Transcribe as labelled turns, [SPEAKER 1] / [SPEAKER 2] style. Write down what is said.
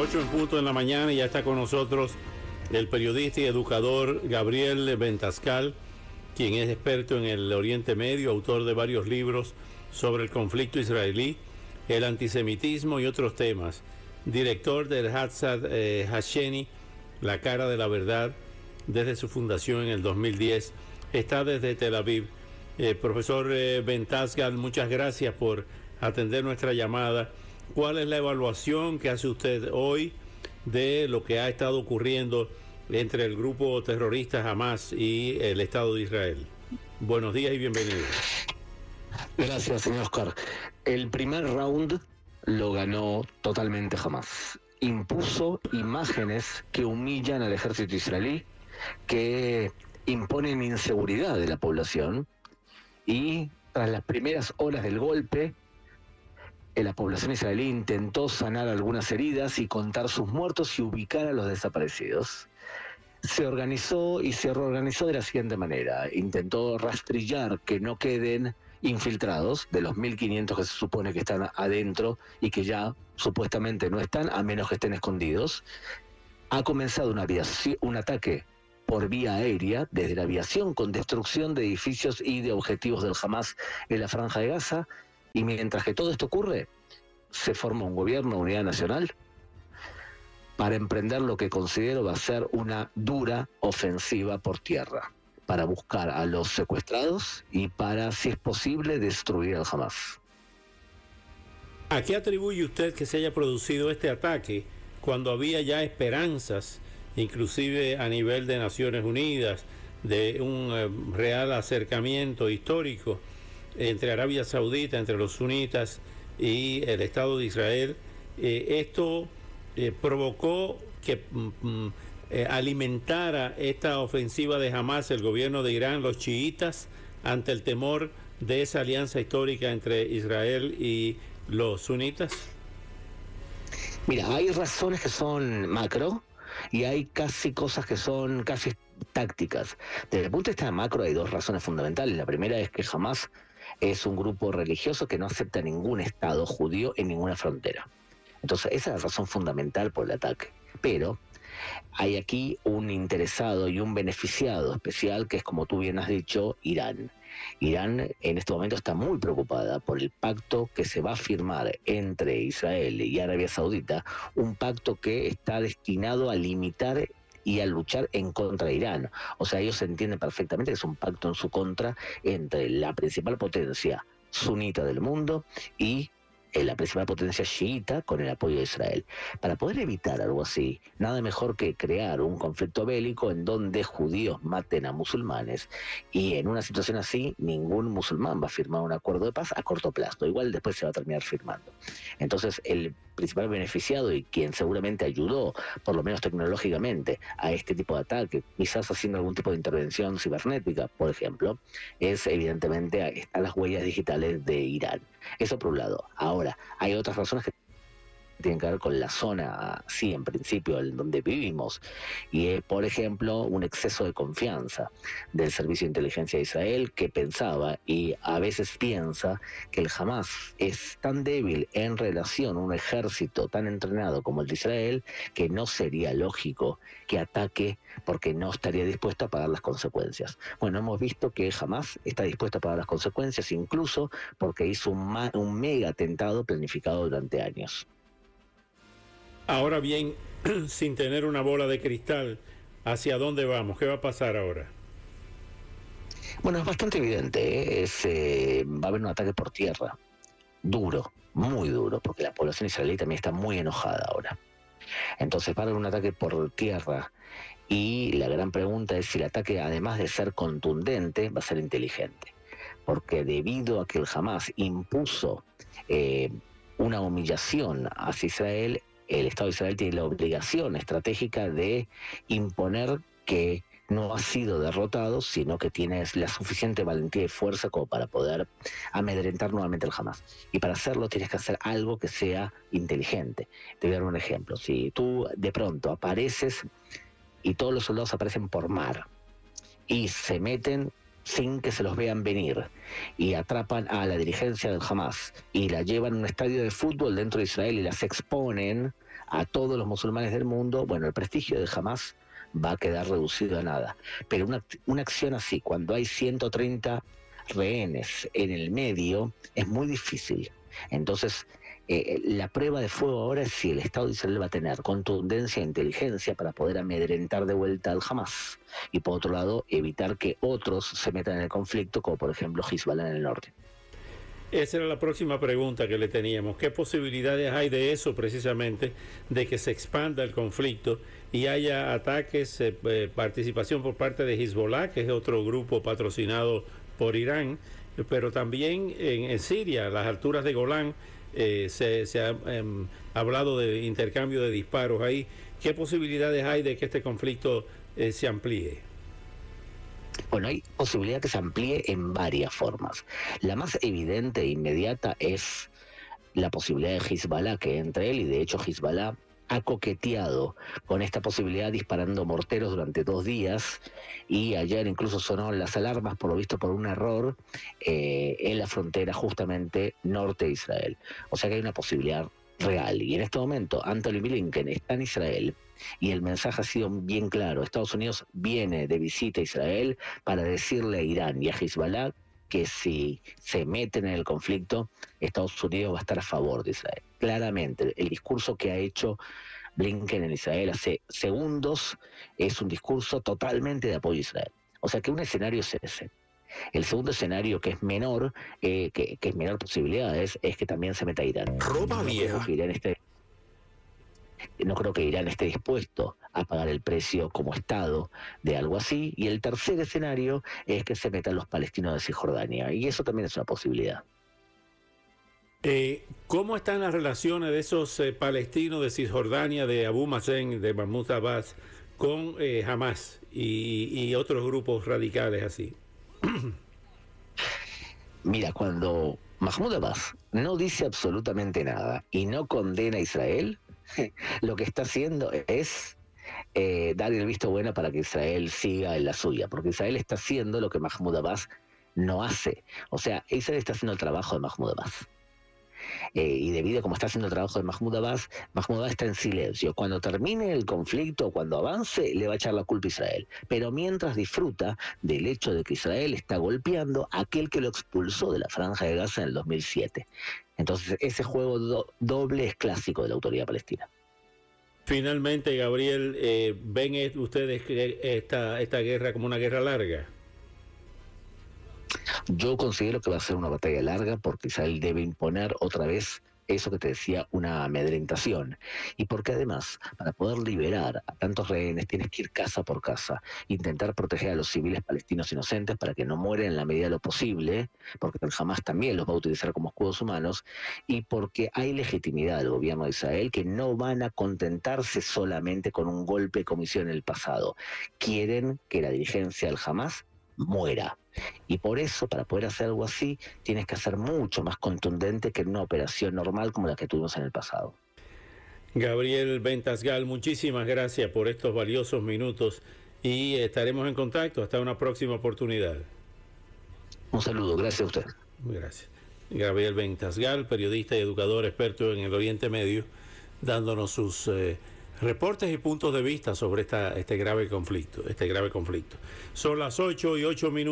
[SPEAKER 1] 8 en punto en la mañana y ya está con nosotros el periodista y educador Gabriel Ventascal, quien es experto en el Oriente Medio, autor de varios libros sobre el conflicto israelí, el antisemitismo y otros temas. Director del Hatzad eh, Hasheni, La cara de la verdad, desde su fundación en el 2010. Está desde Tel Aviv. Eh, profesor eh, Ventascal, muchas gracias por atender nuestra llamada. ¿Cuál es la evaluación que hace usted hoy de lo que ha estado ocurriendo entre el grupo terrorista Hamas y el Estado de Israel? Buenos días y bienvenido.
[SPEAKER 2] Gracias, señor Oscar. El primer round lo ganó totalmente Hamas. Impuso imágenes que humillan al ejército israelí, que imponen inseguridad de la población y tras las primeras horas del golpe la población israelí intentó sanar algunas heridas y contar sus muertos y ubicar a los desaparecidos. Se organizó y se reorganizó de la siguiente manera. Intentó rastrillar que no queden infiltrados de los 1.500 que se supone que están adentro y que ya supuestamente no están, a menos que estén escondidos. Ha comenzado una un ataque por vía aérea desde la aviación con destrucción de edificios y de objetivos del Hamas en la franja de Gaza y mientras que todo esto ocurre, se forma un gobierno unidad nacional para emprender lo que considero va a ser una dura ofensiva por tierra, para buscar a los secuestrados y para, si es posible, destruir al Hamas.
[SPEAKER 1] ¿A qué atribuye usted que se haya producido este ataque cuando había ya esperanzas, inclusive a nivel de Naciones Unidas, de un eh, real acercamiento histórico? Entre Arabia Saudita, entre los sunitas y el Estado de Israel. Eh, esto eh, provocó que mm, mm, eh, alimentara esta ofensiva de Hamas el gobierno de Irán, los chiitas, ante el temor de esa alianza histórica entre Israel y los sunitas?
[SPEAKER 2] Mira, hay razones que son macro y hay casi cosas que son casi tácticas. Desde el punto de vista macro hay dos razones fundamentales. La primera es que jamás es un grupo religioso que no acepta ningún Estado judío en ninguna frontera. Entonces, esa es la razón fundamental por el ataque. Pero hay aquí un interesado y un beneficiado especial que es, como tú bien has dicho, Irán. Irán en este momento está muy preocupada por el pacto que se va a firmar entre Israel y Arabia Saudita, un pacto que está destinado a limitar y a luchar en contra de Irán. O sea, ellos entienden perfectamente que es un pacto en su contra entre la principal potencia sunita del mundo y la principal potencia chiita con el apoyo de Israel. Para poder evitar algo así, nada mejor que crear un conflicto bélico en donde judíos maten a musulmanes y en una situación así ningún musulmán va a firmar un acuerdo de paz a corto plazo, igual después se va a terminar firmando. Entonces el principal beneficiado y quien seguramente ayudó, por lo menos tecnológicamente, a este tipo de ataque, quizás haciendo algún tipo de intervención cibernética, por ejemplo, es evidentemente están las huellas digitales de Irán. Eso por un lado. Ahora, hay otras razones que tienen que ver con la zona, sí, en principio, en donde vivimos. Y es, por ejemplo, un exceso de confianza del Servicio de Inteligencia de Israel que pensaba y a veces piensa que el Hamas es tan débil en relación a un ejército tan entrenado como el de Israel que no sería lógico que ataque porque no estaría dispuesto a pagar las consecuencias. Bueno, hemos visto que Hamas está dispuesto a pagar las consecuencias incluso porque hizo un, un mega atentado planificado durante años.
[SPEAKER 1] Ahora bien, sin tener una bola de cristal, ¿hacia dónde vamos? ¿Qué va a pasar ahora?
[SPEAKER 2] Bueno, es bastante evidente. ¿eh? Eh, va a haber un ataque por tierra. Duro, muy duro, porque la población israelí también está muy enojada ahora. Entonces va a haber un ataque por tierra. Y la gran pregunta es si el ataque, además de ser contundente, va a ser inteligente. Porque debido a que el Hamas impuso eh, una humillación hacia Israel, el Estado de Israel tiene la obligación estratégica de imponer que no ha sido derrotado, sino que tiene la suficiente valentía y fuerza como para poder amedrentar nuevamente el Hamas. Y para hacerlo tienes que hacer algo que sea inteligente. Te voy a dar un ejemplo. Si tú de pronto apareces y todos los soldados aparecen por mar y se meten sin que se los vean venir y atrapan a la dirigencia del Hamas y la llevan a un estadio de fútbol dentro de Israel y las exponen a todos los musulmanes del mundo, bueno, el prestigio del Hamas va a quedar reducido a nada. Pero una, una acción así, cuando hay 130 rehenes en el medio, es muy difícil. Entonces, eh, la prueba de fuego ahora es si el Estado de Israel va a tener contundencia e inteligencia para poder amedrentar de vuelta al Hamas y por otro lado evitar que otros se metan en el conflicto, como por ejemplo Hezbollah en el norte.
[SPEAKER 1] Esa era la próxima pregunta que le teníamos. ¿Qué posibilidades hay de eso precisamente, de que se expanda el conflicto y haya ataques, eh, eh, participación por parte de Hezbollah, que es otro grupo patrocinado por Irán, pero también en Siria, a las alturas de Golán? Eh, se, ha em, hablado de intercambio de disparos ahí. ¿Qué posibilidades hay de que este conflicto eh, se amplíe?
[SPEAKER 2] Bueno, hay posibilidad que se amplíe en varias formas. La más evidente e inmediata es la posibilidad de Hezbollah que entre él, y de hecho Hezbollah ha coqueteado con esta posibilidad disparando morteros durante dos días y ayer incluso sonó las alarmas por lo visto por un error eh, en la frontera justamente norte de Israel. O sea que hay una posibilidad real. Y en este momento Anthony Blinken está en Israel y el mensaje ha sido bien claro. Estados Unidos viene de visita a Israel para decirle a Irán y a Hezbollah que si se meten en el conflicto, Estados Unidos va a estar a favor de Israel. Claramente, el discurso que ha hecho Blinken en Israel hace segundos es un discurso totalmente de apoyo a Israel. O sea que un escenario es ese. El segundo escenario, que es menor, eh, que, es menor posibilidades, es que también se meta Irán.
[SPEAKER 3] Roba vieja.
[SPEAKER 2] Irán no creo que Irán esté dispuesto a pagar el precio como Estado de algo así. Y el tercer escenario es que se metan los palestinos de Cisjordania. Y eso también es una posibilidad.
[SPEAKER 1] Eh, ¿Cómo están las relaciones de esos eh, palestinos de Cisjordania, de Abu Mazen, de Mahmoud Abbas, con eh, Hamas y, otros grupos radicales así?
[SPEAKER 2] Mira, cuando Mahmoud Abbas no dice absolutamente nada y no condena a Israel, lo que está haciendo es eh, dar el visto bueno para que Israel siga en la suya, porque Israel está haciendo lo que Mahmoud Abbas no hace. O sea, Israel está haciendo el trabajo de Mahmoud Abbas. Eh, y debido a cómo está haciendo el trabajo de Mahmoud Abbas, Mahmoud Abbas está en silencio. Cuando termine el conflicto, cuando avance, le va a echar la culpa a Israel. Pero mientras disfruta del hecho de que Israel está golpeando a aquel que lo expulsó de la franja de Gaza en el 2007. Entonces, ese juego doble es clásico de la autoridad palestina.
[SPEAKER 1] Finalmente, Gabriel, eh, ¿ven ustedes esta, esta guerra como una guerra larga?
[SPEAKER 2] Yo considero que va a ser una batalla larga porque Israel debe imponer otra vez eso que te decía, una amedrentación. Y porque además, para poder liberar a tantos rehenes, tienes que ir casa por casa, intentar proteger a los civiles palestinos inocentes para que no mueren en la medida de lo posible, porque jamás también los va a utilizar como escudos humanos, y porque hay legitimidad del gobierno de Israel que no van a contentarse solamente con un golpe como hicieron en el pasado. Quieren que la dirigencia del Hamas muera. Y por eso, para poder hacer algo así, tienes que hacer mucho más contundente que una operación normal como la que tuvimos en el pasado.
[SPEAKER 1] Gabriel Ventasgal, muchísimas gracias por estos valiosos minutos y estaremos en contacto hasta una próxima oportunidad.
[SPEAKER 2] Un saludo, gracias a usted.
[SPEAKER 1] Gracias. Gabriel Ventasgal, periodista y educador experto en el Oriente Medio, dándonos sus... Eh, reportes y puntos de vista sobre esta, este grave conflicto, este grave conflicto. Son las 8 y 8 minutos.